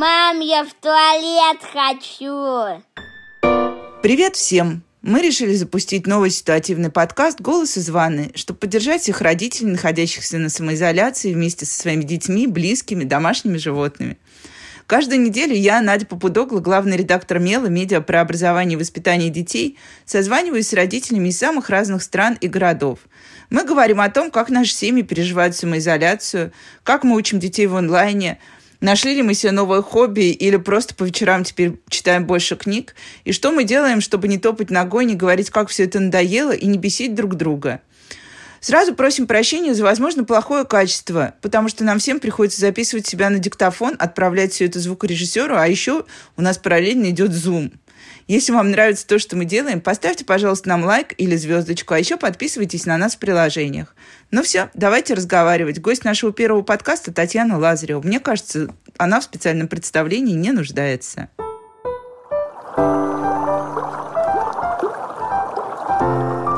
Мам, я в туалет хочу. Привет всем! Мы решили запустить новый ситуативный подкаст «Голос из ванны», чтобы поддержать всех родителей, находящихся на самоизоляции вместе со своими детьми, близкими, домашними животными. Каждую неделю я, Надя Попудогла, главный редактор МЕЛа, медиа про образование и воспитание детей, созваниваюсь с родителями из самых разных стран и городов. Мы говорим о том, как наши семьи переживают самоизоляцию, как мы учим детей в онлайне – Нашли ли мы себе новое хобби или просто по вечерам теперь читаем больше книг? И что мы делаем, чтобы не топать ногой, не говорить, как все это надоело и не бесить друг друга? Сразу просим прощения за, возможно, плохое качество, потому что нам всем приходится записывать себя на диктофон, отправлять все это звукорежиссеру, а еще у нас параллельно идет Zoom. Если вам нравится то, что мы делаем, поставьте, пожалуйста, нам лайк или звездочку, а еще подписывайтесь на нас в приложениях. Ну все, давайте разговаривать. Гость нашего первого подкаста Татьяна Лазарева. Мне кажется, она в специальном представлении не нуждается. thank you